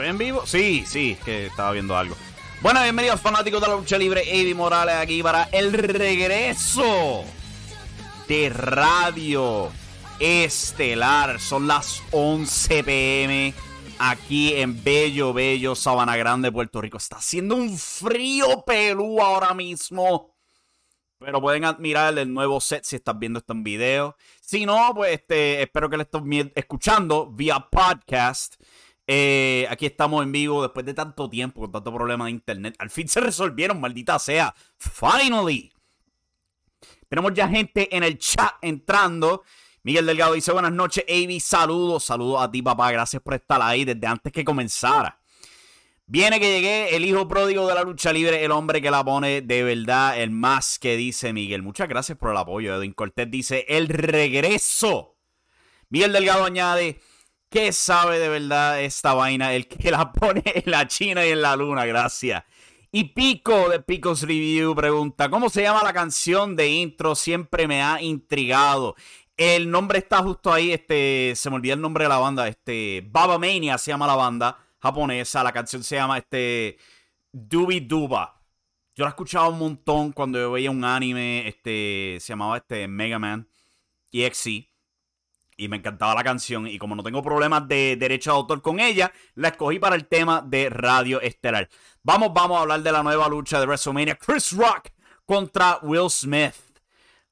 ¿Estoy en vivo? Sí, sí, que estaba viendo algo. Bueno, bienvenidos fanáticos de la lucha libre. Eddie Morales aquí para el regreso de Radio Estelar. Son las 11 pm aquí en Bello, Bello, Sabana Grande, Puerto Rico. Está haciendo un frío pelú ahora mismo. Pero pueden admirar el nuevo set si estás viendo esto en video. Si no, pues este, espero que lo estén escuchando vía podcast. Eh, aquí estamos en vivo después de tanto tiempo, con tanto problema de internet. Al fin se resolvieron, maldita sea. Finally. Tenemos ya gente en el chat entrando. Miguel Delgado dice buenas noches, Avi. Saludos, saludos a ti, papá. Gracias por estar ahí desde antes que comenzara. Viene que llegué, el hijo pródigo de la lucha libre, el hombre que la pone de verdad, el más que dice Miguel. Muchas gracias por el apoyo. Edwin Cortés dice el regreso. Miguel Delgado añade. ¿Qué sabe de verdad esta vaina? El que la pone en la China y en la Luna, gracias. Y Pico de Picos Review pregunta, ¿cómo se llama la canción de intro? Siempre me ha intrigado. El nombre está justo ahí, este, se me olvidó el nombre de la banda, este, Baba Mania se llama la banda japonesa, la canción se llama, este, Dubi Duba. Yo la escuchaba un montón cuando yo veía un anime, este, se llamaba, este, Mega Man EXE y me encantaba la canción. Y como no tengo problemas de derecho de autor con ella, la escogí para el tema de Radio Estelar. Vamos, vamos a hablar de la nueva lucha de WrestleMania. Chris Rock contra Will Smith.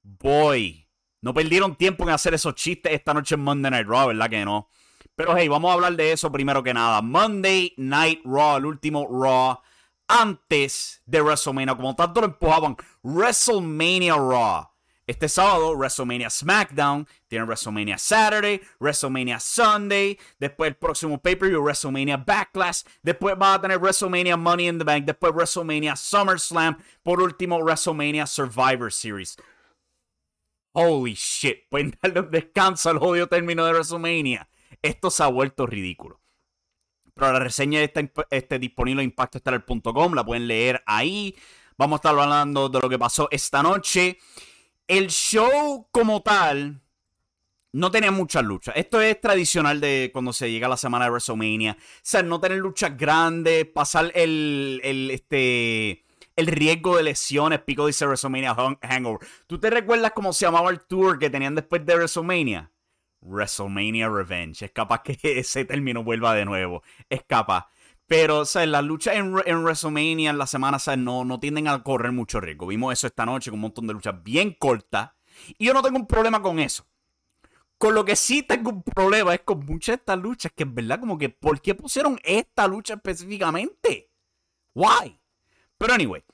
Boy, no perdieron tiempo en hacer esos chistes esta noche en Monday Night Raw, ¿verdad que no? Pero hey, vamos a hablar de eso primero que nada. Monday Night Raw, el último Raw antes de WrestleMania. Como tanto lo empujaban, WrestleMania Raw este sábado, WrestleMania SmackDown, tiene WrestleMania Saturday, WrestleMania Sunday, después el próximo pay-per-view, WrestleMania Backlash, después va a tener WrestleMania Money in the Bank, después WrestleMania SummerSlam, por último WrestleMania Survivor Series. Holy shit, pueden darle un descanso al odio término de WrestleMania. Esto se ha vuelto ridículo. Pero la reseña está este, disponible en impactoestelar.com, la pueden leer ahí. Vamos a estar hablando de lo que pasó esta noche el show como tal no tenía muchas luchas. Esto es tradicional de cuando se llega a la semana de WrestleMania. O sea, no tener luchas grandes, pasar el, este, el riesgo de lesiones. Pico dice WrestleMania Hangover. ¿Tú te recuerdas cómo se llamaba el tour que tenían después de WrestleMania? WrestleMania Revenge. Es capaz que ese término vuelva de nuevo. Es capaz. Pero, o sea, las luchas en, en WrestleMania en la semana, o no, no tienden a correr mucho riesgo. Vimos eso esta noche con un montón de luchas bien cortas. Y yo no tengo un problema con eso. Con lo que sí tengo un problema es con muchas de estas luchas que es verdad como que, ¿por qué pusieron esta lucha específicamente? Why? Pero anyway,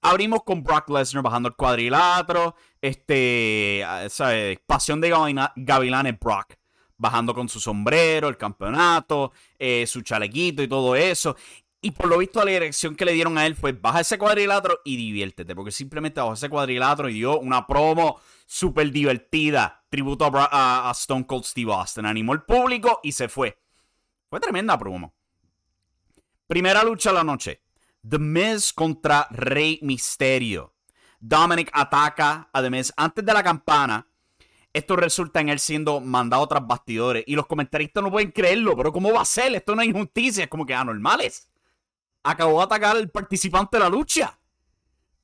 abrimos con Brock Lesnar bajando el cuadrilátero. Este, ¿sabes? Pasión de Gavilanes Brock bajando con su sombrero, el campeonato, eh, su chalequito y todo eso. Y por lo visto la dirección que le dieron a él fue baja ese cuadrilátero y diviértete, porque simplemente bajó ese cuadrilátero y dio una promo súper divertida, tributo a, Stone Cold Steve Austin, animó el público y se fue. Fue tremenda promo. Primera lucha de la noche. The Miz contra Rey Misterio. Dominic ataca a The Miz antes de la campana. Esto resulta en él siendo mandado tras bastidores. Y los comentaristas no pueden creerlo. Pero ¿cómo va a ser? Esto no es injusticia. Es como que anormales. Acabó de atacar al participante de la lucha.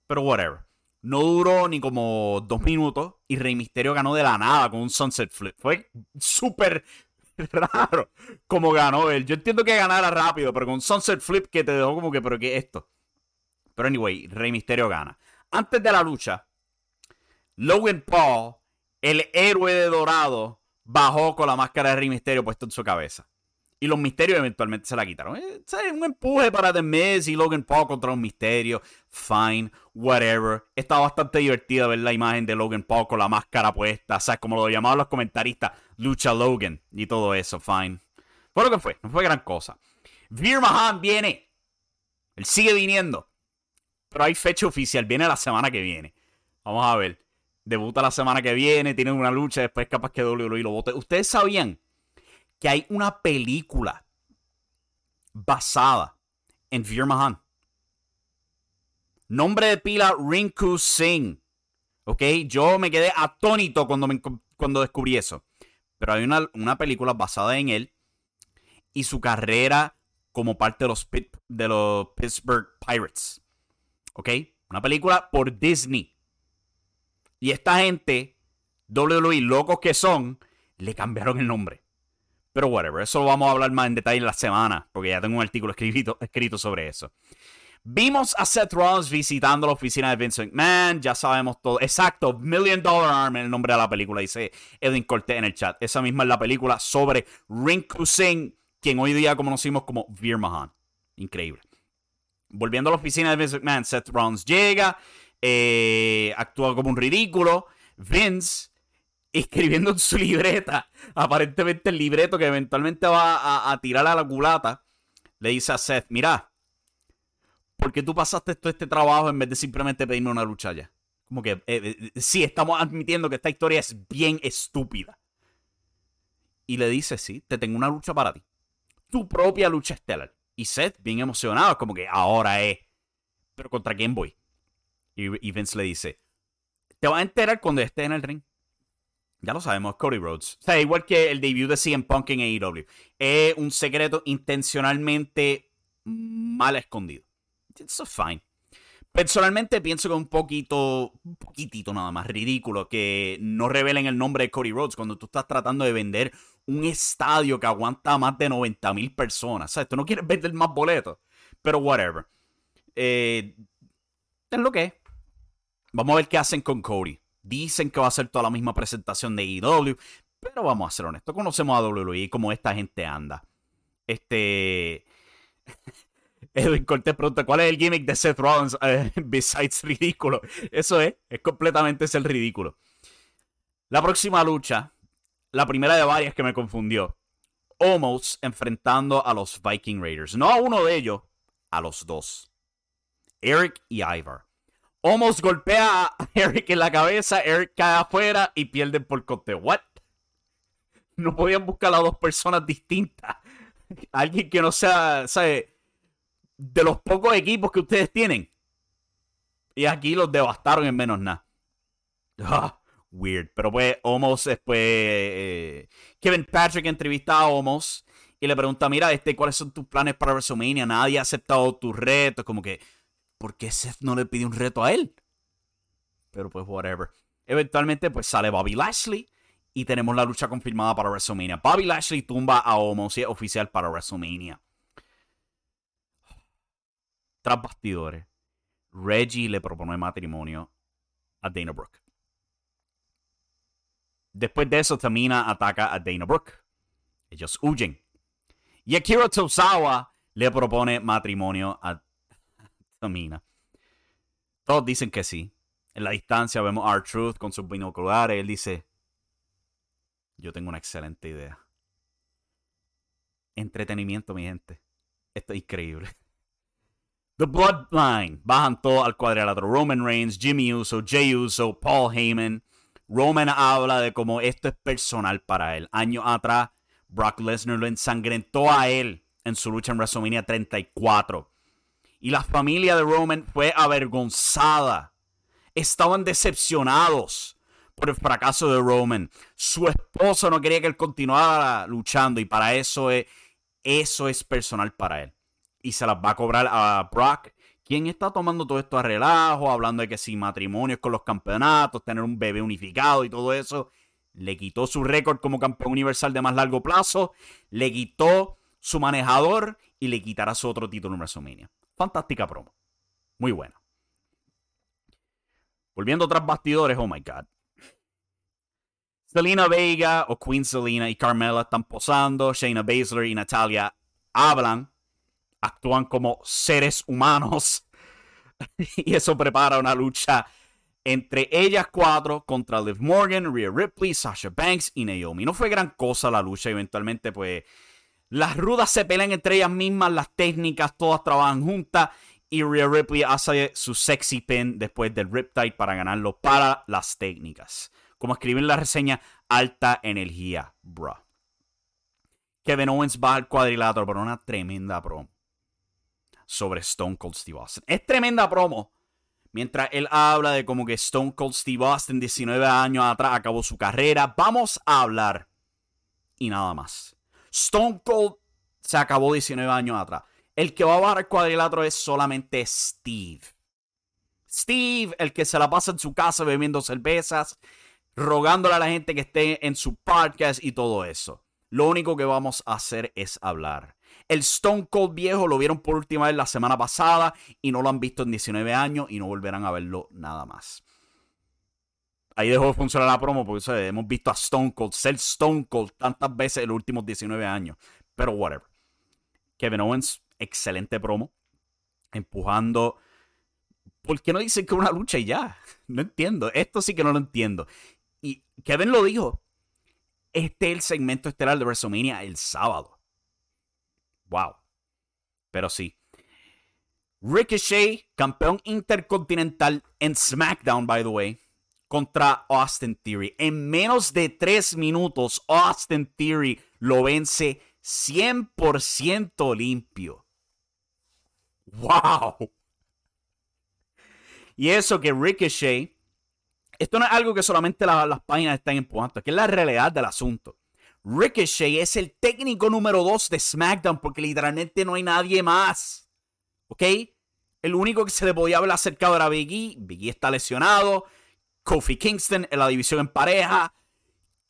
Pero whatever. No duró ni como dos minutos. Y Rey Misterio ganó de la nada con un Sunset Flip. Fue súper raro como ganó él. Yo entiendo que ganara rápido. Pero con un Sunset Flip que te dejó como que, ¿pero qué es esto? Pero anyway, Rey Misterio gana. Antes de la lucha, Logan Paul el héroe de Dorado bajó con la máscara de Rey Misterio puesta en su cabeza. Y los misterios eventualmente se la quitaron. Eh, un empuje para The Miz y Logan Paul contra los misterios. Fine, whatever. Estaba bastante divertido ver la imagen de Logan Paul con la máscara puesta. O como lo llamaban los comentaristas, Lucha Logan y todo eso. Fine. Fue lo que fue. No fue gran cosa. Veer Mahan viene. Él sigue viniendo. Pero hay fecha oficial. Viene la semana que viene. Vamos a ver debuta la semana que viene, tiene una lucha, después capaz que WWE lo vote. ¿Ustedes sabían que hay una película basada en Veer? Nombre de pila Rinku Singh. ¿Ok? Yo me quedé atónito cuando, cuando descubrí eso. Pero hay una, una, película basada en él y su carrera como parte de los, de los Pittsburgh Pirates. ¿Ok? Una película por Disney. Y esta gente, WWE, locos que son, le cambiaron el nombre. Pero whatever, eso lo vamos a hablar más en detalle en la semana, porque ya tengo un artículo escrito, escrito sobre eso. Vimos a Seth Rollins visitando la oficina de Vince McMahon, ya sabemos todo. Exacto, Million Dollar Arm en el nombre de la película, dice Edwin Cortés en el chat. Esa misma es la película sobre Rinku Singh, quien hoy día conocimos como Veer Mahan. Increíble. Volviendo a la oficina de Vince McMahon, Seth Rollins llega eh, actúa como un ridículo. Vince escribiendo en su libreta, aparentemente el libreto que eventualmente va a, tirar a la culata, le dice a Seth, mira, ¿por qué tú pasaste todo este trabajo en vez de simplemente pedirme una lucha ya? Como que, eh, eh, sí, estamos admitiendo que esta historia es bien estúpida. Y le dice, sí, te tengo una lucha para ti. Tu propia lucha estelar. Y Seth, bien emocionado, como que ahora es. Pero ¿contra quién voy? Y, Vince le dice, te vas a enterar cuando esté en el ring. Ya lo sabemos, Cody Rhodes. O sea, igual que el debut de CM Punk en AEW. Es un secreto intencionalmente mal escondido. Es fine. Personalmente pienso que es un poquito, un poquitito nada más ridículo que no revelen el nombre de Cody Rhodes cuando tú estás tratando de vender un estadio que aguanta más de 90 mil personas. O sea, tú no quieres vender más boletos. Pero whatever. Eh, lo que es. Vamos a ver qué hacen con Cody. Dicen que va a ser toda la misma presentación de EW, pero vamos a ser honestos, conocemos a WWE como esta gente anda. Este. Edwin Cortés pregunta: ¿Cuál es el gimmick de Seth Rollins? Eh, besides ridículo. Eso es, es completamente el ridículo. La próxima lucha, la primera de varias que me confundió. Almost enfrentando a los Viking Raiders. No a uno de ellos, a los dos. Eric y Ivar. Almost golpea a Eric en la cabeza, Eric cae afuera y pierden por conteo. ¿What? No podían buscar a dos personas distintas. Alguien que no sea, ¿sabe? De los pocos equipos que ustedes tienen. Y aquí los devastaron en menos nada. Ah, weird. Pero pues, Omos después. Eh, Kevin Patrick entrevista a Omos y le pregunta: Mira, este, ¿cuáles son tus planes para WrestleMania? Nadie ha aceptado tus retos. Como que ¿por qué Seth no le pidió un reto a él? Pero pues, whatever. Eventualmente, pues sale Bobby Lashley y tenemos la lucha confirmada para WrestleMania. Bobby Lashley tumba a Omos oficial para WrestleMania. Tras bastidores, Reggie le propone matrimonio a Dana Brooke. Después de eso, Tamina ataca a Dana Brooke. Ellos huyen. Y Akira Tozawa le propone matrimonio a Tamina. Todos dicen que sí. En la distancia vemos a R-Truth con sus binoculares. Él dice: Yo tengo una excelente idea. Entretenimiento, mi gente. Esto es increíble. The Bloodline bajan todo al cuadrilátero. Roman Reigns, Jimmy Uso, Jay Uso, Paul Heyman. Roman habla de cómo esto es personal para él. Años atrás, Brock Lesnar lo ensangrentó a él en su lucha en WrestleMania 34. Y la familia de Roman fue avergonzada. Estaban decepcionados por el fracaso de Roman. Su esposo no quería que él continuara luchando y para eso es, eso es personal para él y se las va a cobrar a Brock. ¿Quién está tomando todo esto a relajo? Hablando de que si matrimonios con los campeonatos, tener un bebé unificado y todo eso. Le quitó su récord como campeón universal de más largo plazo. Le quitó su manejador y le quitará su otro título en WrestleMania. Fantástica promo. Muy buena. Volviendo tras bastidores, oh my god. Selena Vega o Queen Selena y Carmela están posando. Shayna Baszler y Natalia hablan actúan como seres humanos. y eso prepara una lucha entre ellas cuatro contra Liv Morgan, Rhea Ripley, Sasha Banks y Naomi. No fue gran cosa la lucha, eventualmente pues las rudas se pelean entre ellas mismas, las técnicas todas trabajan juntas y Rhea Ripley hace su sexy pin después del Riptide para ganarlo para las técnicas. Como escriben en la reseña, alta energía, bro. Kevin Owens va al cuadrilátero por una tremenda promo sobre Stone Cold Steve Austin. Es tremenda promo. Mientras él habla de como que Stone Cold Steve Austin, 19 años atrás, acabó su carrera. Vamos a hablar. Y nada más. Stone Cold se acabó 19 años atrás. El que va a bajar el cuadrilátero es solamente Steve. Steve, el que se la pasa en su casa bebiendo cervezas, rogándole a la gente que esté en su podcast y todo eso. Lo único que vamos a hacer es hablar. El Stone Cold viejo lo vieron por última vez la semana pasada y no lo han visto en 19 años y no volverán a verlo nada más. Ahí dejó de funcionar la promo porque hemos visto a Stone Cold ser Stone Cold tantas veces en los últimos 19 años. Pero whatever. Kevin Owens, excelente promo. Empujando. ¿Por qué no dicen que una lucha y ya? No entiendo. Esto sí que no lo entiendo. Y Kevin lo dijo. Este es el segmento estelar de WrestleMania el sábado. Wow. Pero sí. Ricochet, campeón intercontinental en SmackDown, by the way, contra Austin Theory. En menos de tres minutos, Austin Theory lo vence 100% limpio. ¡Wow! Y eso que Ricochet, esto no es algo que solamente las páginas están empujando, que es la realidad del asunto. Ricochet es el técnico número 2 de SmackDown porque literalmente no hay nadie más. ¿Ok? El único que se le podía haber acercado era Biggie. Biggie está lesionado. Kofi Kingston en la división en pareja.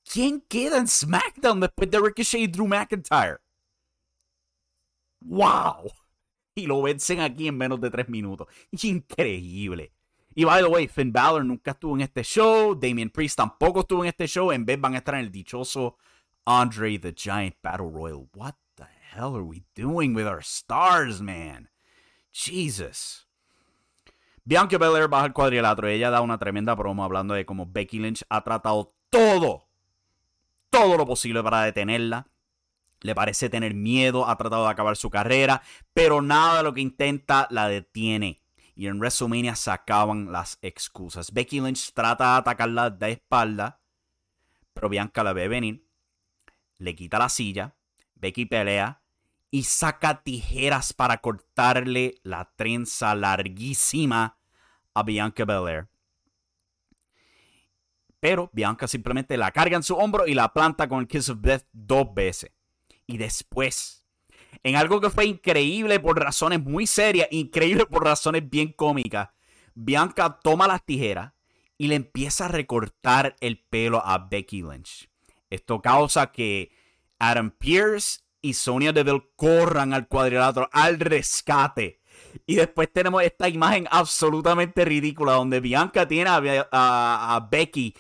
¿Quién queda en SmackDown después de Ricochet y Drew McIntyre? ¡Wow! Y lo vencen aquí en menos de tres minutos. Increíble. Y by the way, Finn Balor nunca estuvo en este show. Damien Priest tampoco estuvo en este show. En vez van a estar en el dichoso Andre the Giant Battle Royal. What the hell are we doing with our stars, man? Jesus. Bianca Belair baja el cuadrilátero y ella da una tremenda promo hablando de cómo Becky Lynch ha tratado todo, todo lo posible para detenerla. Le parece tener miedo, ha tratado de acabar su carrera, pero nada de lo que intenta la detiene. Y en WrestleMania se acaban las excusas. Becky Lynch trata de atacarla de espalda, pero Bianca la ve venir le quita la silla, Becky pelea y saca tijeras para cortarle la trenza larguísima a Bianca Belair. Pero Bianca simplemente la carga en su hombro y la planta con el Kiss of Death dos veces. Y después, en algo que fue increíble por razones muy serias, increíble por razones bien cómicas, Bianca toma las tijeras y le empieza a recortar el pelo a Becky Lynch. Esto causa que Adam Pierce y Sonia Deville corran al cuadrilátero al rescate. Y después tenemos esta imagen absolutamente ridícula donde Bianca tiene a, Becky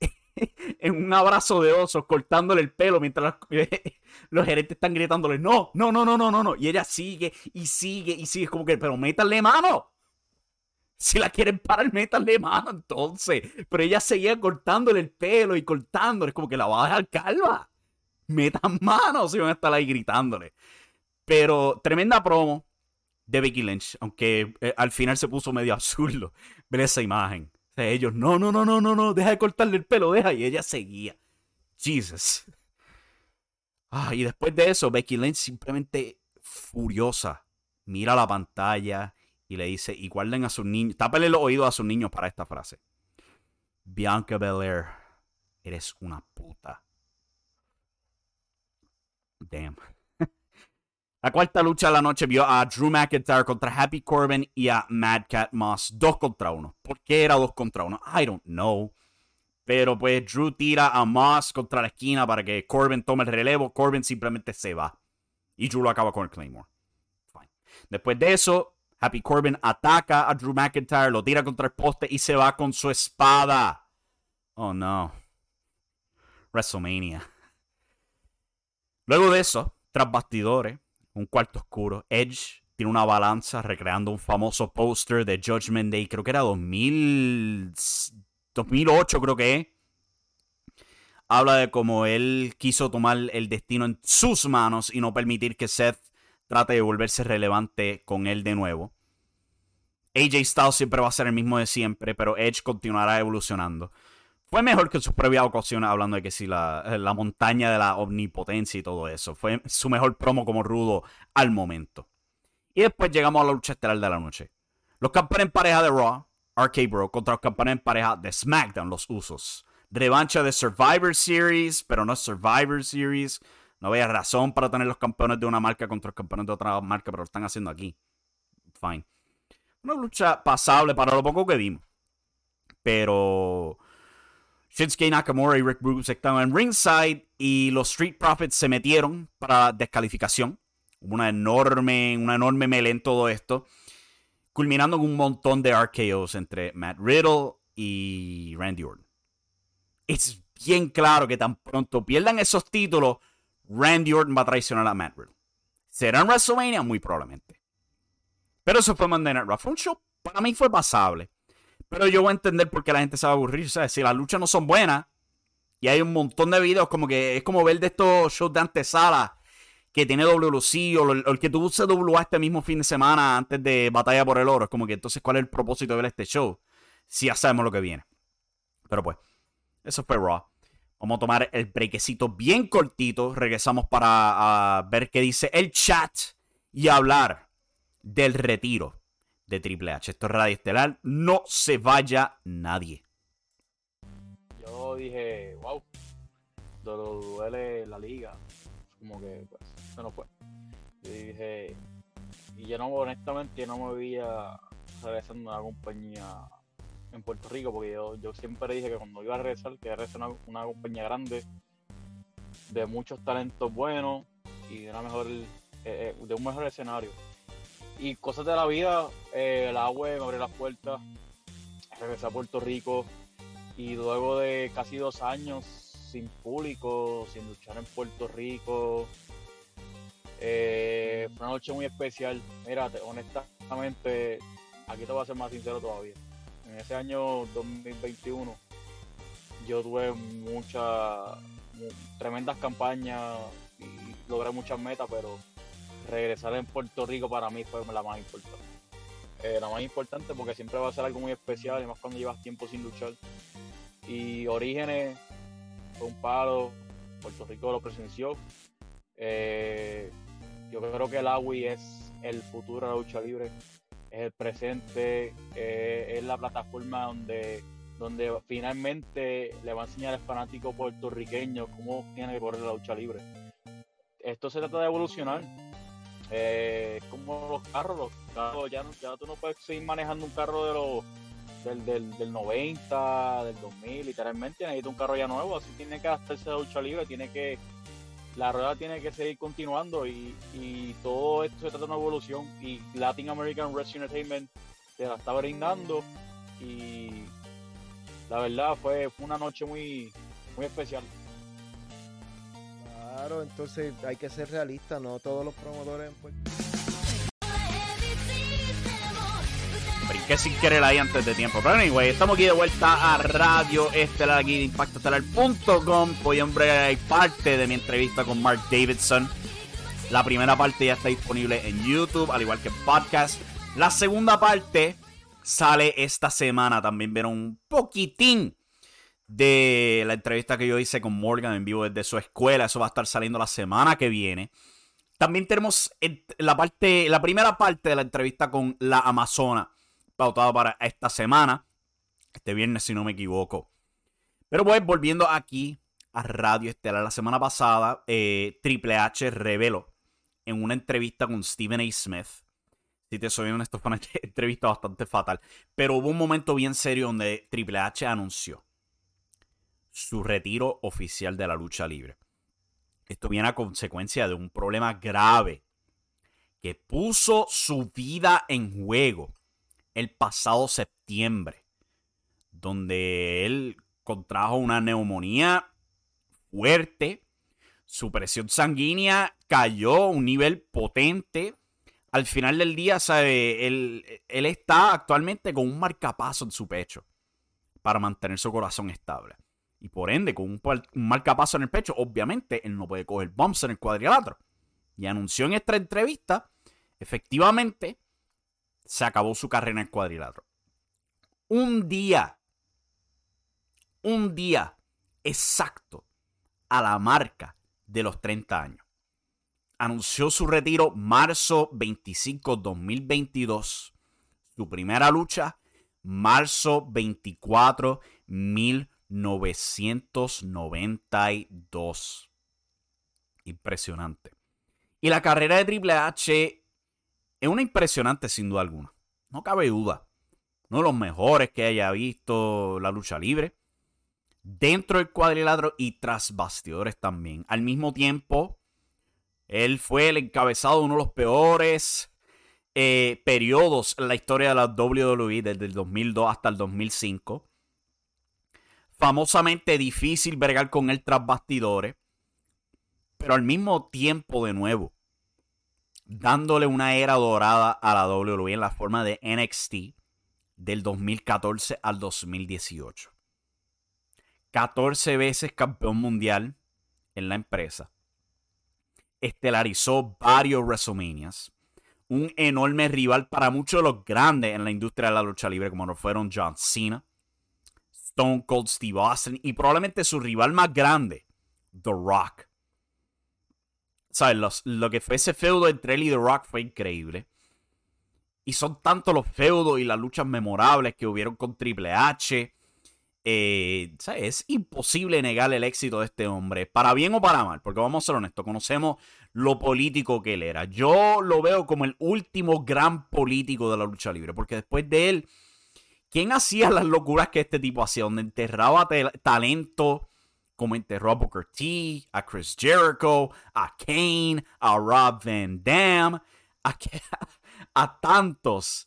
en un abrazo de oso cortándole el pelo mientras los, gerentes están gritándole no, no, no, no, no, no, no. Y ella sigue y sigue y sigue como que, pero métanle mano. Si la quieren parar, métanle mano entonces. Pero ella seguía cortándole el pelo y cortándole. Es como que la va a dejar calva. Metan manos y van a estar ahí gritándole. Pero tremenda promo. de Becky Lynch, aunque eh, al final se puso medio absurdo ver esa imagen. Ellos, no, no, no, no, no, no, deja de cortarle el pelo, deja, y ella seguía. Jesus. Ah, y después de eso, Becky Lynch simplemente furiosa mira la pantalla y le dice, y guarden a sus niños, tápele los oídos a sus niños para esta frase. Bianca Belair, eres una puta. Damn. La cuarta lucha de la noche vio a Drew McIntyre contra Happy Corbin y a Mad Cat Moss. Dos contra uno. ¿Por qué era dos contra uno? I don't know. Pero pues Drew tira a Moss contra la esquina para que Corbin tome el relevo. Corbin simplemente se va. Y Drew lo acaba con el Claymore. Fine. Después de eso, Happy Corbin ataca a Drew McIntyre, lo tira contra el poste y se va con su espada. Oh no. WrestleMania. Luego de eso, tras bastidores, un cuarto oscuro. Edge tiene una balanza recreando un famoso póster de Judgment Day, creo que era 2000, 2008, creo que es. Habla de cómo él quiso tomar el destino en sus manos y no permitir que Seth trate de volverse relevante con él de nuevo. AJ Styles siempre va a ser el mismo de siempre, pero Edge continuará evolucionando. Fue mejor que sus previas ocasiones, hablando de que si la, la, montaña de la omnipotencia y todo eso. Fue su mejor promo como rudo al momento. Y después llegamos a la lucha estelar de la noche. Los campeones en pareja de Raw, RK Bro, contra los campeones en pareja de SmackDown, los usos. Revancha de Survivor Series, pero no Survivor Series. No había razón para tener los campeones de una marca contra los campeones de otra marca, pero lo están haciendo aquí. Fine. Una lucha pasable para lo poco que vimos. Pero Shinsuke Nakamura y Rick Bruce estaban en ringside y los Street Profits se metieron para descalificación. Hubo una enorme, una enorme melé en todo esto, culminando en un montón de RKOs entre Matt Riddle y Randy Orton. Es bien claro que tan pronto pierdan esos títulos, Randy Orton va a traicionar a Matt Riddle. ¿Será en WrestleMania? Muy probablemente. Pero eso fue Monday Night Raw. Fue un show, para mí fue pasable. Pero yo voy a entender por qué la gente se va a aburrir. Sea, si las luchas no son buenas y hay un montón de videos, como que es como ver de estos shows de antesala que tiene WLC o, el que tuvo CWA este mismo fin de semana antes de Batalla por el Oro. Es como que entonces, ¿cuál es el propósito de ver este show? Si ya sabemos lo que viene. Pero pues, eso fue Raw. Vamos a tomar el brequecito bien cortito. Regresamos para ver qué dice el chat y hablar del retiro de Triple H. Esto es Radio Estelar. No se vaya nadie. Yo dije, wow, duele la liga. Como que, pues, se no fue. Yo dije, y yo no, honestamente, yo no me veía regresando a una compañía en Puerto Rico, porque yo, siempre dije que cuando iba a regresar, que regresar a una, una compañía grande, de muchos talentos buenos y de, una eh, eh, de un mejor escenario y cosas de la vida, eh, el agua me abrió las puertas, regresé a Puerto Rico y luego de casi dos años sin público, sin luchar en Puerto Rico, eh, fue una noche muy especial. Mira, honestamente, aquí te voy a ser más sincero todavía. En ese año 2021 yo tuve muchas, tremendas campañas y logré muchas metas, pero regresar en Puerto Rico para mí fue la más importante. Eh, la más importante porque siempre va a ser algo muy especial, y más cuando llevas tiempo sin luchar. Y Orígenes fue un palo, Puerto Rico lo presenció. Eh, yo creo que el AWI es el futuro de la lucha libre, es el presente, eh, es la plataforma donde, donde finalmente le va a enseñar al fanático puertorriqueño cómo tiene que correr la lucha libre. Esto se trata de evolucionar, eh, como los carros, los carros ya, ya tú no puedes seguir manejando un carro de los del, del, del 90, del 2000, literalmente necesita un carro ya nuevo, así tiene que adaptarse a lucha libre, tiene que la rueda tiene que seguir continuando y, y, todo esto se trata de una evolución y Latin American Wrestling Entertainment te la está brindando y la verdad fue, fue una noche muy, muy especial. Claro, entonces hay que ser realista, no todos los promotores pues. Brinqué sin querer ahí antes de tiempo. Pero anyway, estamos aquí de vuelta a Radio Estelar, aquí de ImpactoStelar.com. Hoy, hombre, hay parte de mi entrevista con Mark Davidson. La primera parte ya está disponible en YouTube, al igual que en podcast. La segunda parte sale esta semana. También vieron un poquitín de la entrevista que yo hice con Morgan en vivo desde su escuela. Eso va a estar saliendo la semana que viene. También tenemos la parte, la primera parte de la entrevista con la Amazona, pautada para esta semana. Este viernes, si no me equivoco. Pero pues, volviendo aquí a Radio Estelar, la semana pasada, eh, Triple H reveló en una entrevista con Stephen A. Smith. Si te soy honesto, fue una entrevista bastante fatal. Pero hubo un momento bien serio donde Triple H anunció su retiro oficial de la lucha libre. Esto viene a consecuencia de un problema grave que puso su vida en juego el pasado septiembre, donde él contrajo una neumonía fuerte, su presión sanguínea cayó a un nivel potente. Al final del día, sabe, él, él está actualmente con un marcapaso en su pecho para mantener su corazón estable. Y por ende, con un, marcapaso en el pecho, obviamente él no puede coger bumps en el cuadrilátero. Y anunció en esta entrevista, efectivamente, se acabó su carrera en el cuadrilátero. Un día, un día exacto a la marca de los 30 años. Anunció su retiro marzo 25, 2022. Su primera lucha, marzo 24, 1992. Impresionante. Y la carrera de Triple H es una impresionante sin duda alguna. No cabe duda. Uno de los mejores que haya visto la lucha libre dentro del cuadrilátero y tras bastidores también. Al mismo tiempo, él fue el encabezado de uno de los peores eh, periodos en la historia de la WWE desde el 2002 hasta el 2005. Famosamente difícil bregar con él tras bastidores, pero al mismo tiempo de nuevo, dándole una era dorada a la WWE en la forma de NXT del 2014 al 2018. 14 veces campeón mundial en la empresa. Estelarizó varios WrestleManias. Un enorme rival para muchos de los grandes en la industria de la lucha libre, como lo fueron John Cena, Stone Cold Steve Austin y probablemente su rival más grande, The Rock. ¿Sabes? lo que fue ese feudo entre él y The Rock fue increíble. Y son tantos los feudos y las luchas memorables que hubieron con Triple H eh, es imposible negar el éxito de este hombre, para bien o para mal, porque vamos a ser honestos, conocemos lo político que él era. Yo lo veo como el último gran político de la lucha libre, porque después de él, ¿quién hacía las locuras que este tipo hacía? Donde enterraba talento, como enterró a Booker T, a Chris Jericho, a Kane, a Rob Van Dam, a, tantos,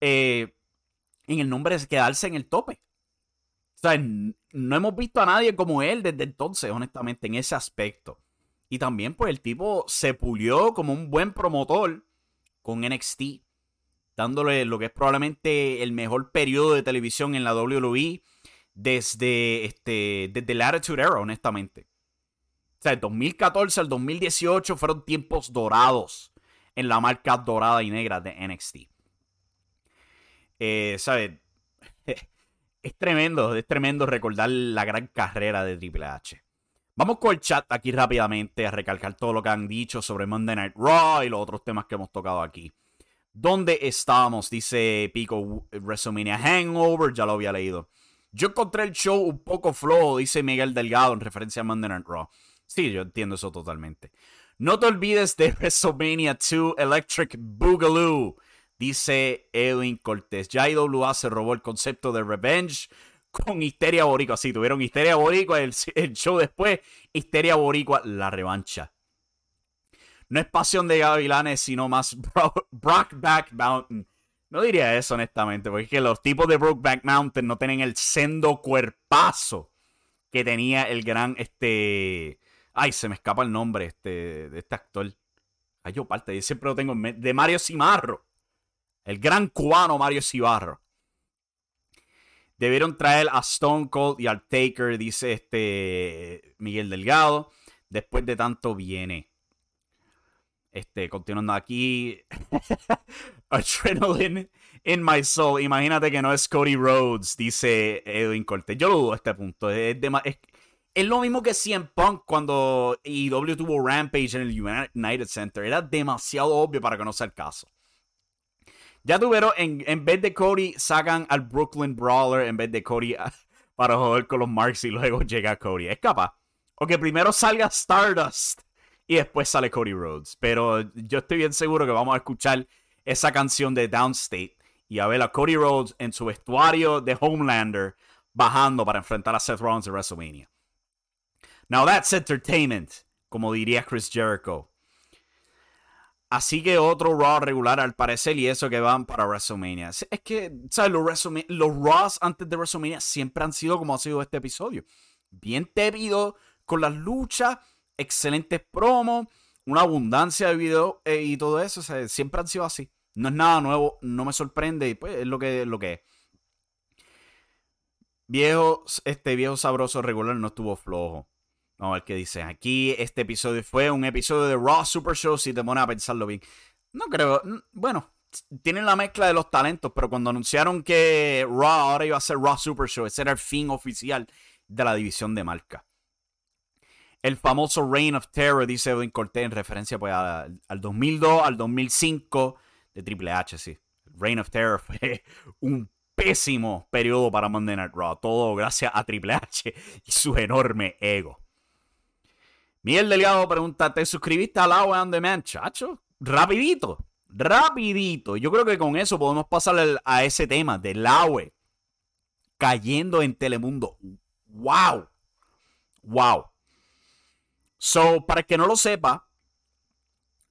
eh, en el nombre de quedarse en el tope. O sea, no hemos visto a nadie como él desde entonces, honestamente, en ese aspecto. Y también, pues, el tipo se pulió como un buen promotor con NXT, dándole lo que es probablemente el mejor periodo de televisión en la WWE desde, este, desde el Attitude Era, honestamente. O sea, el 2014 al 2018 fueron tiempos dorados en la marca dorada y negra de NXT. Eh, ¿Sabes? es tremendo, es tremendo recordar la gran carrera de Triple H. Vamos con el chat aquí rápidamente a recalcar todo lo que han dicho sobre Monday Night Raw y los otros temas que hemos tocado aquí. ¿Dónde estamos? Dice Pico WrestleMania Hangover, ya lo había leído. Yo encontré el show un poco flojo, dice Miguel Delgado en referencia a Monday Night Raw. Sí, yo entiendo eso totalmente. No te olvides de WrestleMania 2 Electric Boogaloo. Dice Edwin Cortés. Ya IWA se robó el concepto de Revenge con Histeria Boricua. Sí, tuvieron Histeria Boricua el, el show después. Histeria Boricua, la revancha. No es pasión de Gavilanes, sino más Brockback Mountain. No diría eso, honestamente, porque es que los tipos de Brokeback Mountain no tienen el sendo cuerpazo que tenía el gran, este... Ay, se me escapa el nombre este, de este actor. Ay, yo parte, yo siempre lo tengo en De Mario Cimarro. El gran cubano Mario Cibarro. Debieron traer a Stone Cold y al Taker, dice este Miguel Delgado. Después de tanto viene. Este, continuando aquí. Adrenaline in my soul. Imagínate que no es Cody Rhodes, dice Edwin Cortés. Yo lo dudo a este punto. Es, es, es lo mismo que CM Punk cuando IW tuvo Rampage en el United Center. Era demasiado obvio para que no sea el caso. Ya tuvieron, en, en vez de Cody, sacan al Brooklyn Brawler en vez de Cody para joder con los Marks y luego llega Cody. Es capaz. O que primero salga Stardust y después sale Cody Rhodes. Pero yo estoy bien seguro que vamos a escuchar esa canción de Downstate y a ver a Cody Rhodes en su vestuario de Homelander bajando para enfrentar a Seth Rollins en WrestleMania. Now that's entertainment, como diría Chris Jericho. Así que otro Raw regular al parecer y eso que van para WrestleMania. Es que, ¿sabes? Los, los Raws antes de WrestleMania siempre han sido como ha sido este episodio. Bien tépido con las luchas, excelentes promos, una abundancia de videos eh, y todo eso. siempre han sido así. No es nada nuevo, no me sorprende y pues es lo que, lo que es. Viejo, este viejo sabroso regular no estuvo flojo. Vamos a ver qué dice. Aquí este episodio fue un episodio de Raw Super Show, si te pones a pensarlo bien. No creo. Bueno, tienen la mezcla de los talentos, pero cuando anunciaron que Raw ahora iba a ser Raw Super Show, ese era el fin oficial de la división de marca. El famoso Reign of Terror, dice Edwin Cortés, en referencia pues, al 2002, al 2005 de Triple H, sí. Reign of Terror fue un pésimo periodo para Monday Night Raw. Todo gracias a Triple H y su enorme ego. Miguel Delgado pregunta, ¿te suscribiste al Agua on Demand, chacho? Rapidito, rapidito. Yo creo que con eso podemos pasar a ese tema del agua cayendo en Telemundo. ¡Wow! ¡Wow! So, para el que no lo sepa,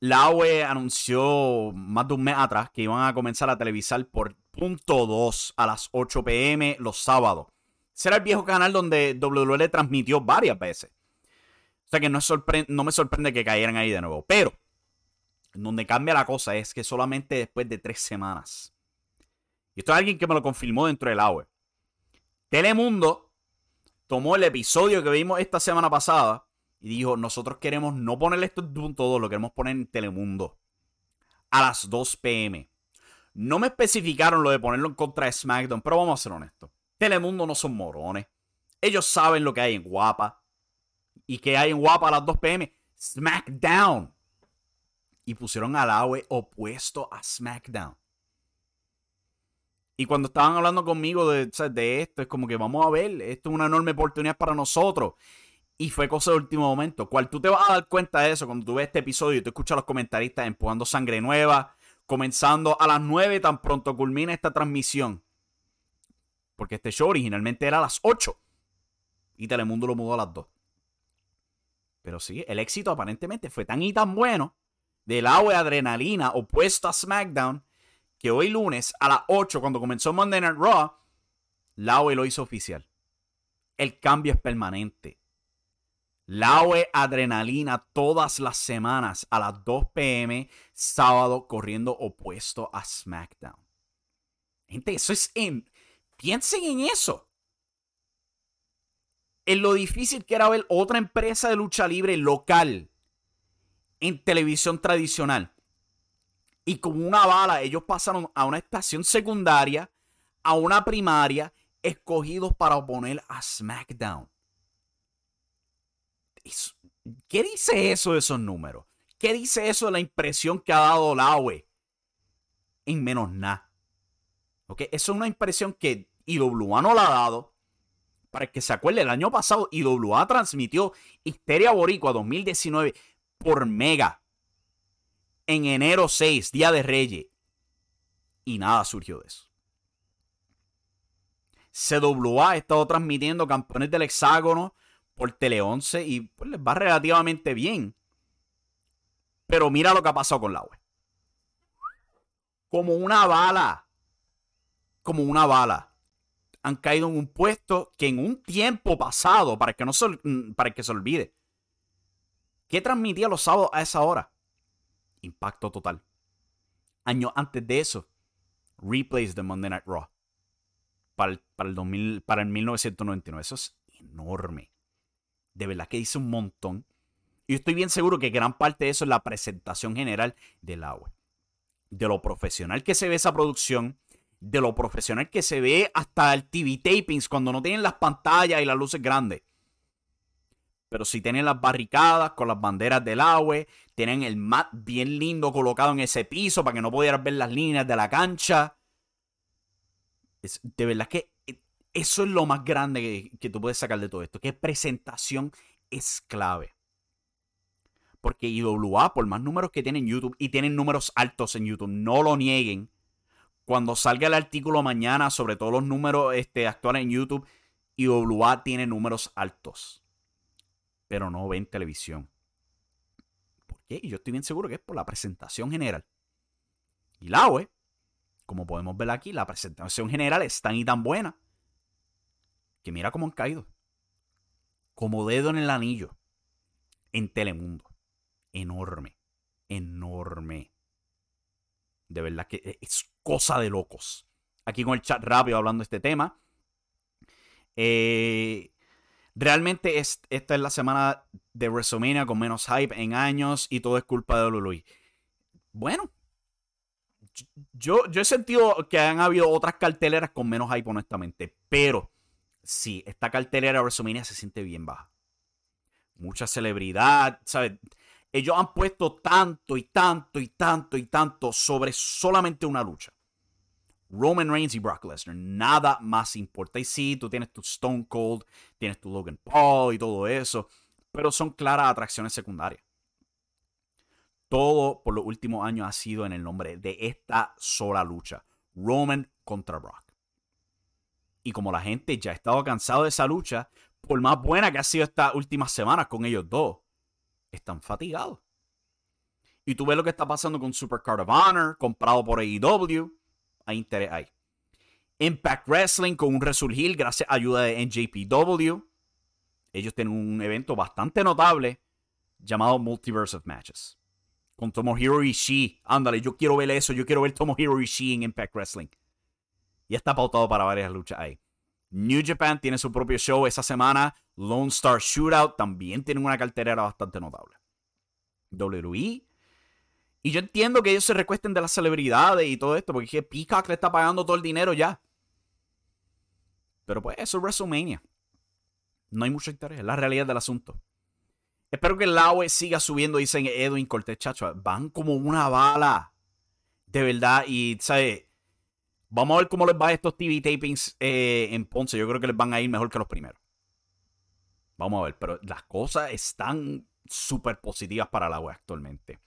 la AOE anunció más de un mes atrás que iban a comenzar a televisar por punto 2 a las 8 pm los sábados. Será el viejo canal donde WWE transmitió varias veces. O sea que no, no me sorprende que cayeran ahí de nuevo. Pero, donde cambia la cosa es que solamente después de tres semanas. Y esto es alguien que me lo confirmó dentro del agua. Telemundo tomó el episodio que vimos esta semana pasada y dijo, nosotros queremos no ponerle esto en todo, lo queremos poner en Telemundo. A las 2 pm. No me especificaron lo de ponerlo en contra de SmackDown, pero vamos a ser honestos. Telemundo no son morones. Ellos saben lo que hay en Guapa y que hay en Guapa a las 2 pm, SmackDown. Y pusieron al AWE opuesto a SmackDown. Y cuando estaban hablando conmigo de, de, esto, es como que vamos a ver, esto es una enorme oportunidad para nosotros. Y fue cosa de último momento. Cual tú te vas a dar cuenta de eso cuando tú ves este episodio y tú escuchas a los comentaristas empujando sangre nueva, comenzando a las 9 tan pronto culmina esta transmisión. Porque este show originalmente era a las 8. Y Telemundo lo mudó a las 2. Pero sí, el éxito aparentemente fue tan y tan bueno del agua de adrenalina opuesto a SmackDown que hoy lunes a las 8 cuando comenzó Monday Night Raw, la lo hizo oficial. El cambio es permanente. La adrenalina todas las semanas a las 2 pm sábado corriendo opuesto a SmackDown. Gente, eso es en... Piensen en eso en lo difícil que era ver otra empresa de lucha libre local en televisión tradicional. Y con una bala, ellos pasaron a una estación secundaria, a una primaria, escogidos para oponer a SmackDown. ¿Qué dice eso de esos números? ¿Qué dice eso de la impresión que ha dado Laue en menos nada? ¿Okay? Eso es una impresión que IWA no la ha dado para que se acuerde, el año pasado IWA transmitió Histeria Boricua 2019 por Mega en enero 6, Día de Reyes. Y nada surgió de eso. CWA ha estado transmitiendo campeones del hexágono por Tele 11 y pues les va relativamente bien. Pero mira lo que ha pasado con la web. Como una bala. Como una bala han caído en un puesto que en un tiempo pasado, para que, no se, mm, para que se olvide, ¿qué transmitía los sábados a esa hora? Impacto total. Años antes de eso, replays de Monday Night Raw. Para el, para el, 2000, para el 1999. Eso es enorme. De verdad que dice un montón. Y estoy bien seguro que gran parte de eso es la presentación general del agua. De lo profesional que se ve esa producción, de lo profesional que se ve hasta el TV tapings cuando no tienen las pantallas y las luces grandes. Pero si tienen las barricadas con las banderas del agua, tienen el mat bien lindo colocado en ese piso para que no pudieras ver las líneas de la cancha. de verdad que eso es lo más grande que, tú puedes sacar de todo esto. Que presentación es clave. Porque IWA, por más números que tienen en YouTube, y tienen números altos en YouTube, no lo nieguen. Cuando salga el artículo mañana sobre todos los números este, actuales en YouTube, IWA tiene números altos. Pero no ven televisión. ¿Por qué? Y yo estoy bien seguro que es por la presentación general. Y la OE, como podemos ver aquí, la presentación general es tan y tan buena que mira cómo han caído. Como dedo en el anillo. En Telemundo enorme. Enorme. De verdad que e, es cosa de locos. Aquí con el chat rápido hablando de este tema. Eh, realmente esta es la semana de WrestleMania con menos hype en años y todo es culpa de WWE. Bueno, yo, yo he sentido que han habido otras carteleras con menos hype, honestamente. Pero sí, esta cartelera de WrestleMania se siente bien baja. Mucha celebridad, ¿sabes? ellos han puesto tanto y tanto y tanto y tanto sobre solamente una lucha. Roman Reigns y Brock Lesnar. Nada más importa. Y sí, tú tienes tu Stone Cold, tienes tu Logan Paul y todo eso. Pero son claras atracciones secundarias. Todo por los últimos años ha sido en el nombre de esta sola lucha. Roman contra Brock. Y como la gente ya ha estado cansado de esa lucha, por más buena que ha sido estas últimas semanas con ellos dos, están fatigados. Y tú ves lo que está pasando con Supercard of Honor, comprado por AEW. Hay interés ahí. Impact Wrestling con un resurgir gracias a ayuda de NJPW. Ellos tienen un evento bastante notable llamado Multiverse of Matches. Con Tomohiro Ishii. Ándale, yo quiero ver eso. Yo quiero ver Tomohiro Ishii en Impact Wrestling. Ya está pautado para varias luchas ahí. New Japan tiene su propio show esa semana. Lone Star Shootout también tienen una carterera bastante notable. WWE. Y yo entiendo que ellos se recuesten de las celebridades y todo esto, porque Peacock le está pagando todo el dinero ya. Pero pues eso es WrestleMania. No hay mucho interés, es la realidad del asunto. Espero que el AWE siga subiendo, dicen Edwin Cortés, chacho. Van como una bala. De verdad. Y, ¿sabes? Vamos a ver cómo les va estos TV tapings eh, en Ponce. Yo creo que les van a ir mejor que los primeros. Vamos a ver, pero las cosas están súper positivas para la web actualmente.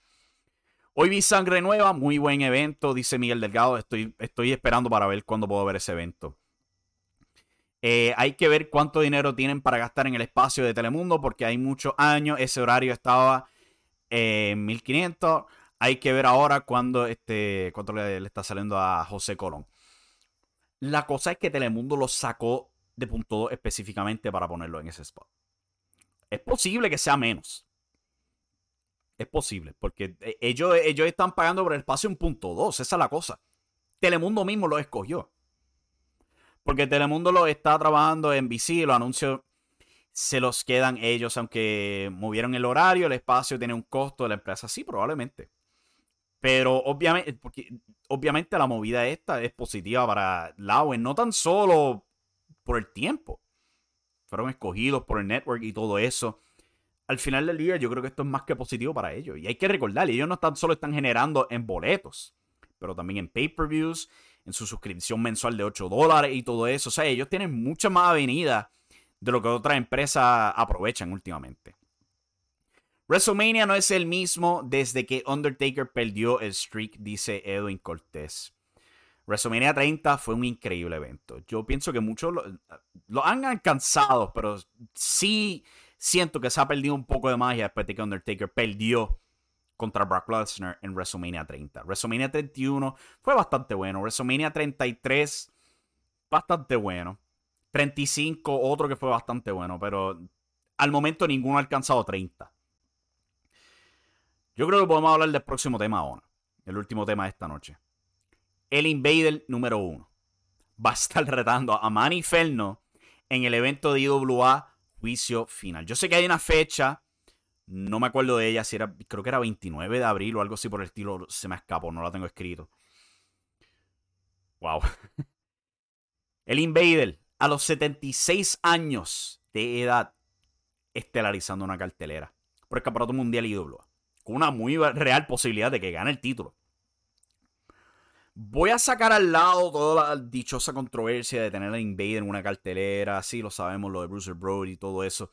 Hoy vi Sangre Nueva, muy buen evento, dice Miguel Delgado. Estoy, esperando para ver cuándo puedo ver ese evento. Eh, hay que ver cuánto dinero tienen para gastar en el espacio de Telemundo, porque hay muchos años. Ese horario estaba en 1500. Hay que ver ahora cuándo este, cuánto le, está saliendo a José Colón. La cosa es que Telemundo lo sacó de punto 2 específicamente para ponerlo en ese spot. Es posible que sea menos. Es posible, porque eh, ellos, ellos están pagando por el espacio en punto 2. Esa es la cosa. Telemundo mismo lo escogió. Porque Telemundo lo está trabajando en BC, los anuncios se los quedan ellos, aunque movieron el horario, el espacio tiene un costo de la empresa. Sí, probablemente. Pero obviamente, porque obviamente la movida esta es positiva para Lauen, no tan solo por el tiempo. Fueron escogidos por el network y todo eso. Al final del día, yo creo que esto es más que positivo para ellos. Y hay que recordar, ellos no tan solo están generando en boletos, pero también en pay-per-views, en su suscripción mensual de 8 dólares y todo eso. O sea, ellos tienen mucha más avenida de lo que otras empresas aprovechan últimamente. WrestleMania no es el mismo desde que Undertaker perdió el streak, dice Edwin Cortés. WrestleMania 30 fue un increíble evento. Yo pienso que muchos lo, han alcanzado, pero sí siento que se ha perdido un poco de magia después de que Undertaker perdió contra Brock Lesnar en WrestleMania 30. WrestleMania 31 fue bastante bueno. WrestleMania 33, bastante bueno. 35, otro que fue bastante bueno, pero al momento ninguno ha alcanzado 30. Yo creo que podemos hablar del próximo tema ahora. El último tema de esta noche. El Invader número uno. Va a estar retando a Manny Ferno en el evento de IWA Juicio Final. Yo sé que hay una fecha. No me acuerdo de ella, si era, creo que era 29 de abril o algo así por el estilo. Se me escapó, no la tengo escrito. Wow. El Invader, a los 76 años de edad, estelarizando una cartelera por el Campeonato Mundial IWA. Con una muy real posibilidad de que gane el título. Voy a sacar al lado toda la dichosa controversia de tener a Invader en una cartelera. Sí, lo sabemos, lo de Bruce Brody y todo eso.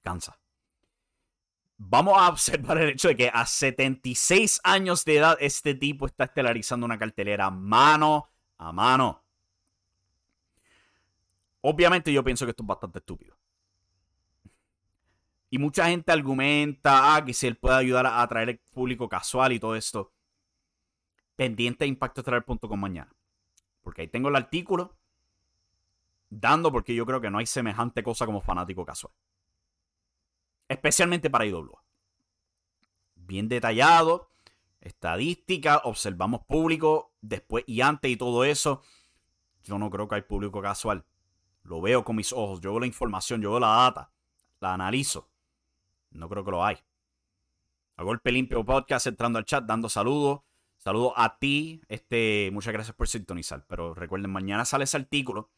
Cansa. Vamos a observar el hecho de que a 76 años de edad este tipo está estelarizando una cartelera mano a mano. Obviamente yo pienso que esto es bastante estúpido. Y mucha gente argumenta ah, que si él puede ayudar a atraer público casual y todo esto. Pendiente de impactoatraer.com mañana. Porque ahí tengo el artículo dando porque yo creo que no hay semejante cosa como fanático casual. Especialmente para IWA. Bien detallado, estadística, observamos público, después y antes y todo eso. Yo no creo que hay público casual. Lo veo con mis ojos, yo veo la información, yo veo la data, la analizo. No creo que lo hay. A Golpe Limpio Podcast entrando al chat, dando saludos. Saludos a ti. Este, muchas gracias por sintonizar. Pero recuerden, mañana sale ese artículo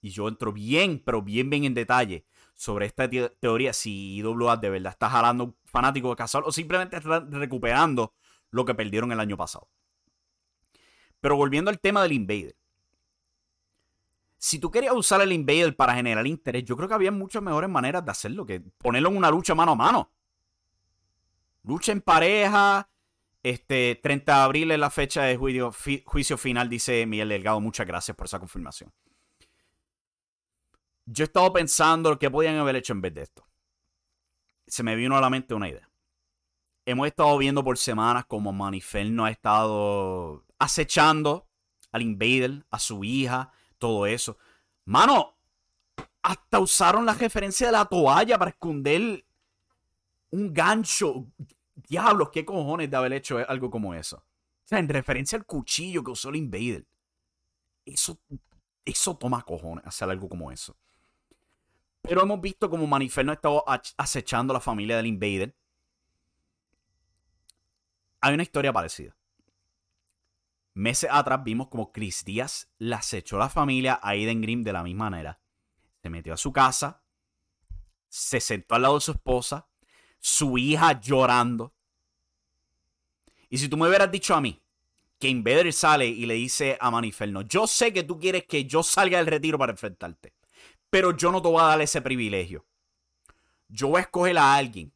y yo entro bien, pero bien, bien en detalle sobre esta teoría. Si IWA de verdad está jalando un fanático de casual o simplemente está recuperando lo que perdieron el año pasado. Pero volviendo al tema del Invader si tú querías usar el Invader para generar interés, yo creo que había muchas mejores maneras de hacerlo que ponerlo en una lucha mano a mano. Lucha en pareja. Este 30 de abril es la fecha de juicio, final, dice Miguel Delgado. Muchas gracias por esa confirmación. Yo he estado pensando lo que podían haber hecho en vez de esto. Se me vino a la mente una idea. Hemos estado viendo por semanas como Manifel no ha estado acechando al Invader, a su hija, todo eso. Mano, hasta usaron la referencia de la toalla para esconder un gancho. Diablos, qué cojones de haber hecho algo como eso. O sea, en referencia al cuchillo que usó el Invader. Eso, eso toma cojones hacer algo como eso. Pero hemos visto como Maniferno ha estado acechando a la familia del Invader. Hay una historia parecida. Meses atrás vimos como Chris Díaz la acechó a la familia a Aiden Grimm de la misma manera. Se metió a su casa, se sentó al lado de su esposa, su hija llorando. Y si tú me hubieras dicho a mí que Invader sale y le dice a Maniferno, yo sé que tú quieres que yo salga del retiro para enfrentarte, pero yo no te voy a dar ese privilegio. Yo voy a escoger a alguien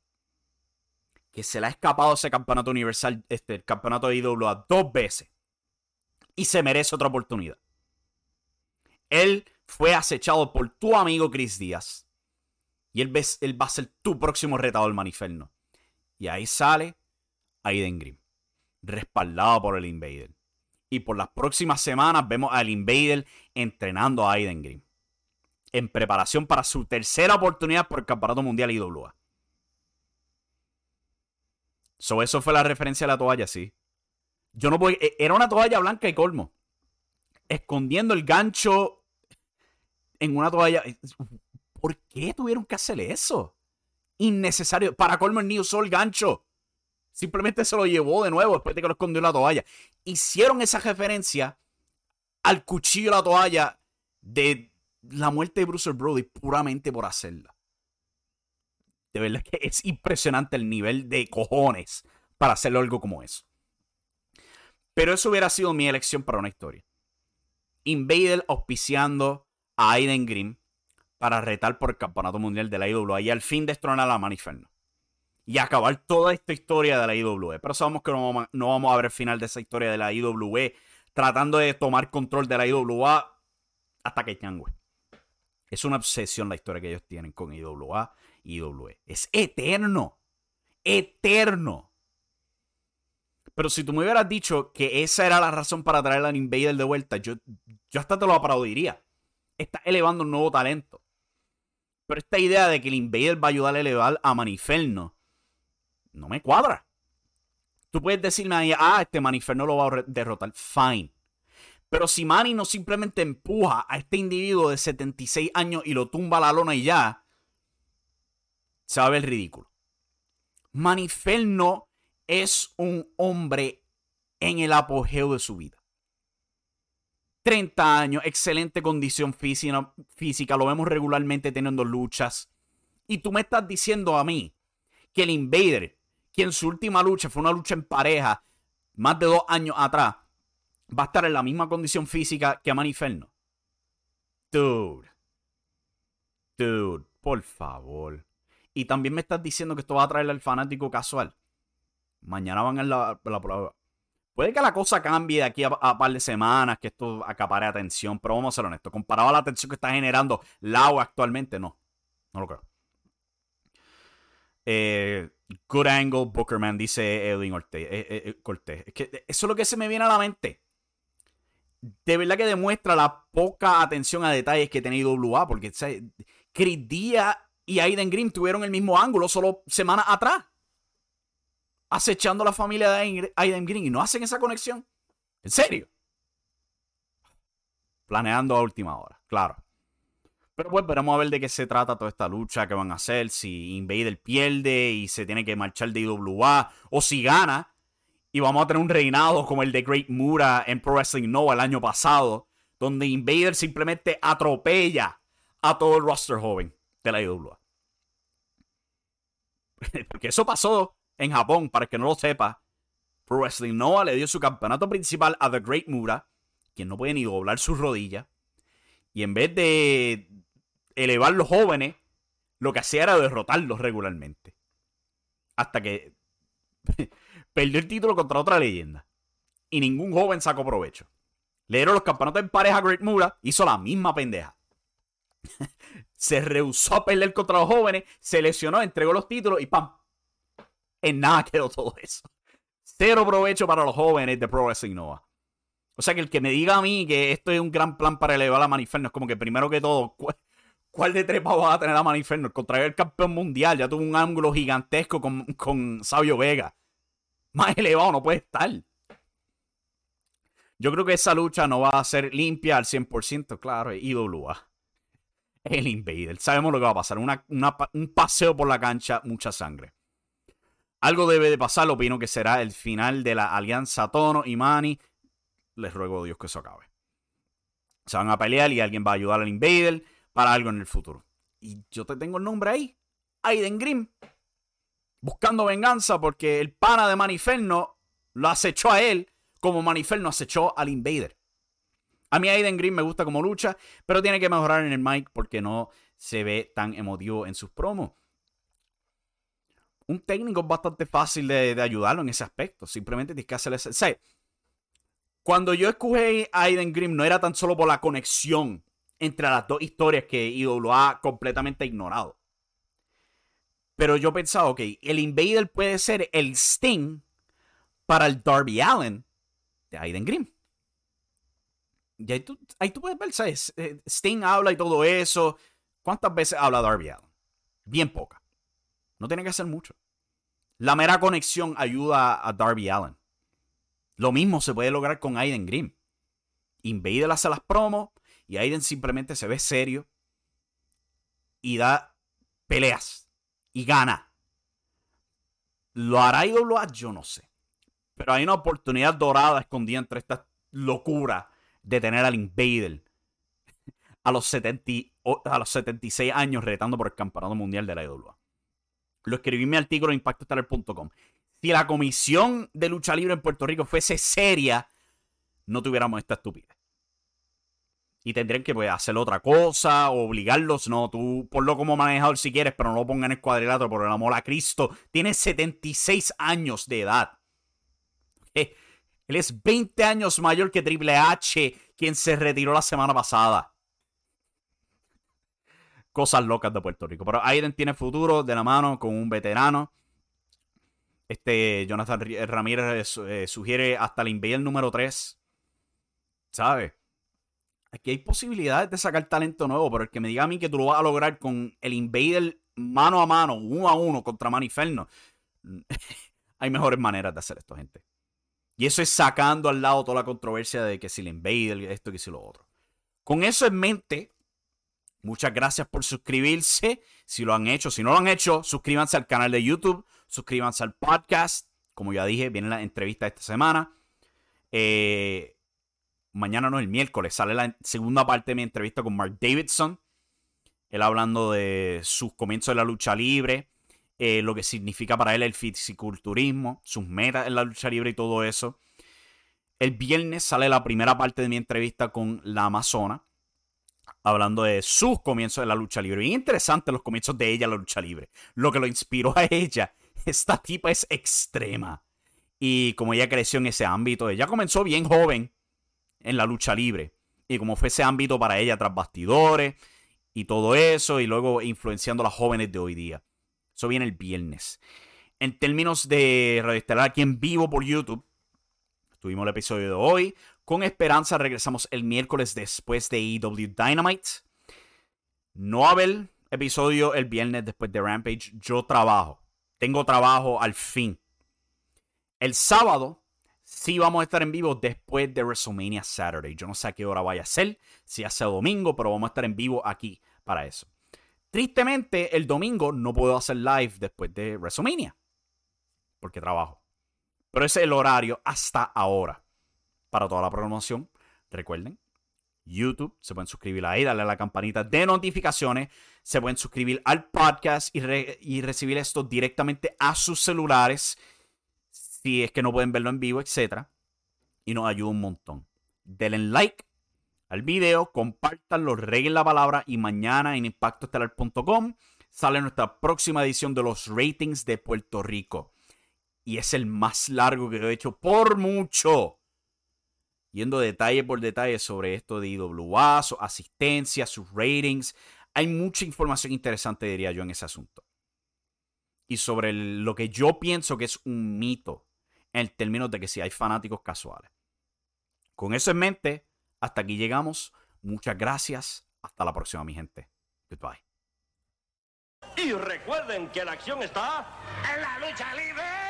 que se le ha escapado ese campeonato universal, este, el campeonato de IWA dos veces y se merece otra oportunidad. Él fue acechado por tu amigo Chris Díaz. Y él, va a ser tu próximo retador Maniferno. Y ahí sale Aiden Grimm, respaldado por el Invader. Y por las próximas semanas vemos al Invader entrenando a Aiden Grimm. En preparación para su tercera oportunidad por el Campeonato Mundial IWA. So, eso fue la referencia a la toalla, sí. Yo no voy. E, era una toalla blanca y colmo. Escondiendo el gancho en una toalla. ¿Por qué tuvieron que hacer eso? Innecesario. Para colmo, el niño usó el gancho. Simplemente se lo llevó de nuevo después de que lo escondió en la toalla. Hicieron esa referencia al cuchillo de la toalla de la muerte de Bruce Brody puramente por hacerla. De verdad que es impresionante el nivel de cojones para hacerlo algo como eso. Pero eso hubiera sido mi elección para una historia. Invader auspiciando a Aiden Grimm para retar por el campeonato mundial de la IWA y al fin destronar a Maniferno. Y acabar toda esta historia de la IWE. Pero sabemos que no, vamos a ver el final de esa historia de la IWE tratando de tomar control de la IWA hasta que güey. Es una obsesión la historia que ellos tienen con IWA y IWE. Es eterno. Eterno. Pero si tú me hubieras dicho que esa era la razón para traer al Invader de vuelta, yo, yo hasta te lo aplaudiría. Está elevando un nuevo talento. Pero esta idea de que el Invader va a ayudar a elevar a Maniferno, no me cuadra. Tú puedes decirme ahí, ah, este Maniferno lo va a derrotar. Fine. Pero si Manny no simplemente empuja a este individuo de 76 años y lo tumba a la lona y ya, se va a ver ridículo. Maniferno es un hombre en el apogeo de su vida. 30 años, excelente condición física, física, lo vemos regularmente teniendo luchas. Y tú me estás diciendo a mí que el Invader, que en su última lucha fue una lucha en pareja, más de dos años atrás, va a estar en la misma condición física que Maniferno. Dude. Dude, por favor. Y también me estás diciendo que esto va a traerle al fanático casual. Mañana van a la, la prueba. Puede que la cosa cambie de aquí a, un par de semanas, que esto acapare atención, pero vamos a ser honestos. Comparado a la atención que está generando Lau actualmente, no. No lo creo. Eh, good angle, Bookerman, dice Edwin eh, eh, Cortés. Es que eso es lo que se me viene a la mente. De verdad que demuestra la poca atención a detalles que tiene IWA, porque Chris Díaz y Aiden Green tuvieron el mismo ángulo solo semanas atrás. Acechando a la familia de Aiden Green y no hacen esa conexión. ¿En serio? Planeando a última hora, claro. Pero pues veremos a ver de qué se trata toda esta lucha que van a hacer. Si Invader pierde y se tiene que marchar de IWA. O si gana. Y vamos a tener un reinado como el de Great Mura en Pro Wrestling Nova el año pasado. Donde Invader simplemente atropella a todo el roster joven de la IWA. Porque eso pasó en Japón, para que no lo sepa. Pro Wrestling Nova le dio su campeonato principal a The Great Mura, quien no puede ni doblar sus rodillas. Y en vez de elevar los jóvenes, lo que hacía era derrotarlos regularmente. Hasta que perdió el título contra otra leyenda. Y ningún joven sacó provecho. Le dieron los campeonatos en pareja a Great Mura, hizo la misma pendeja. se rehusó a perder contra los jóvenes, se lesionó, entregó los títulos y ¡pam! En nada quedó todo eso. Cero provecho para los jóvenes de Pro Wrestling Nova. O sea que el que me diga a mí que esto es un gran plan para elevar a Maniferno es como que primero que todo, ¿Cuál de trepa va a tener a Maniferno? El contrario el campeón mundial ya tuvo un ángulo gigantesco con, con Sabio Vega. Más elevado no puede estar. Yo creo que esa lucha no va a ser limpia al 100%, claro, IWA. El Invader. Sabemos lo que va a pasar. un paseo por la cancha, mucha sangre. Algo debe de pasar, opino que será el final de la alianza Tono y Mani. Les ruego a Dios que eso acabe. Se van a pelear y alguien va a ayudar al Invader para algo en el futuro. Y yo te tengo el nombre ahí, Aiden Grimm, buscando venganza porque el pana de Maniferno lo acechó a él como Maniferno acechó al Invader. A mí Aiden Grimm me gusta como lucha, pero tiene que mejorar en el mic porque no se ve tan emotivo en sus promos. Un técnico es bastante fácil de, ayudarlo en ese aspecto. Simplemente tienes que hacerle... ese. cuando yo escogí a Aiden Grimm no era tan solo por la conexión entre las dos historias que ha completamente ignorado. Pero yo pensaba, ok, el Invader puede ser el Sting para el Darby Allen de Aiden Grimm. Y ahí tú, ahí tú puedes ver, ¿sabes? Eh, Sting habla y todo eso. ¿Cuántas veces habla Darby Allen? Bien poca. No tiene que hacer mucho. La mera conexión ayuda a Darby Allen. Lo mismo se puede lograr con Aiden Grimm. Invader hace las promos, y Aiden simplemente se ve serio y da peleas y gana. ¿Lo hará IWA? Yo no sé. Pero hay una oportunidad dorada escondida entre esta locura de tener al Invader a los, 70, a los 76 años retando por el campeonato mundial de la IWA. Lo escribí en mi artículo en impactostar.com. Si la comisión de lucha libre en Puerto Rico fuese seria, no tuviéramos esta estupidez y tendrían que pues, hacer otra cosa obligarlos. No, tú ponlo como manejador si quieres, pero no lo pongan en el por el amor a Cristo. Tiene 76 años de edad. Eh, él es 20 años mayor que Triple H, quien se retiró la semana pasada. Cosas locas de Puerto Rico. Pero Aiden tiene futuro de la mano con un veterano. Este Jonathan Ramírez eh, sugiere hasta el Invader número 3. ¿Sabes? Aquí hay posibilidades de sacar talento nuevo, pero el que me diga a mí que tú lo vas a lograr con el Invader mano a mano, uno a uno contra Maniferno, hay mejores maneras de hacer esto, gente. Y eso es sacando al lado toda la controversia de que si el Invader, esto, que si lo otro. Con eso en mente, Muchas gracias por suscribirse. Si lo han hecho, si no lo han hecho, suscríbanse al canal de YouTube, suscríbanse al podcast. Como ya dije, viene la entrevista esta semana. Eh, mañana no, el miércoles, sale la segunda parte de mi entrevista con Mark Davidson. Él hablando de sus comienzos de la lucha libre, eh, lo que significa para él el fisiculturismo, sus metas en la lucha libre y todo eso. El viernes sale la primera parte de mi entrevista con la Amazona, hablando de sus comienzos de la lucha libre. Bien interesante los comienzos de ella en la lucha libre. Lo que lo inspiró a ella. Esta tipa es extrema. Y como ella creció en ese ámbito, ella comenzó bien joven en la lucha libre. Y como fue ese ámbito para ella tras bastidores y todo eso, y luego influenciando a las jóvenes de hoy día. Eso viene el viernes. En términos de Radio aquí en vivo por YouTube, tuvimos el episodio de hoy. Con esperanza regresamos el miércoles después de EW Dynamite. No va a haber episodio el viernes después de Rampage. Yo trabajo. Tengo trabajo al fin. El sábado sí vamos a estar en vivo después de WrestleMania Saturday. Yo no sé a qué hora vaya a ser, si hace domingo, pero vamos a estar en vivo aquí para eso. Tristemente, el domingo no puedo hacer live después de WrestleMania, porque trabajo. Pero ese es el horario hasta ahora para toda la programación. Recuerden, YouTube, se pueden suscribir ahí, darle a la campanita de notificaciones, se pueden suscribir al podcast y, recibir esto directamente a sus celulares, si es que no pueden verlo en vivo, etc. Y nos ayuda un montón. Denle like al video, compártanlo, reguen la palabra y mañana en impactoestelar.com sale nuestra próxima edición de los ratings de Puerto Rico. Y es el más largo que he hecho por mucho yendo detalle por detalle sobre esto de IWA, su asistencia, sus ratings. Hay mucha información interesante, diría yo, en ese asunto. Y sobre lo que yo pienso que es un mito en términos de que si hay fanáticos casuales. Con eso en mente, hasta aquí llegamos. Muchas gracias. Hasta la próxima, mi gente. Goodbye. Y recuerden que la acción está en la lucha libre.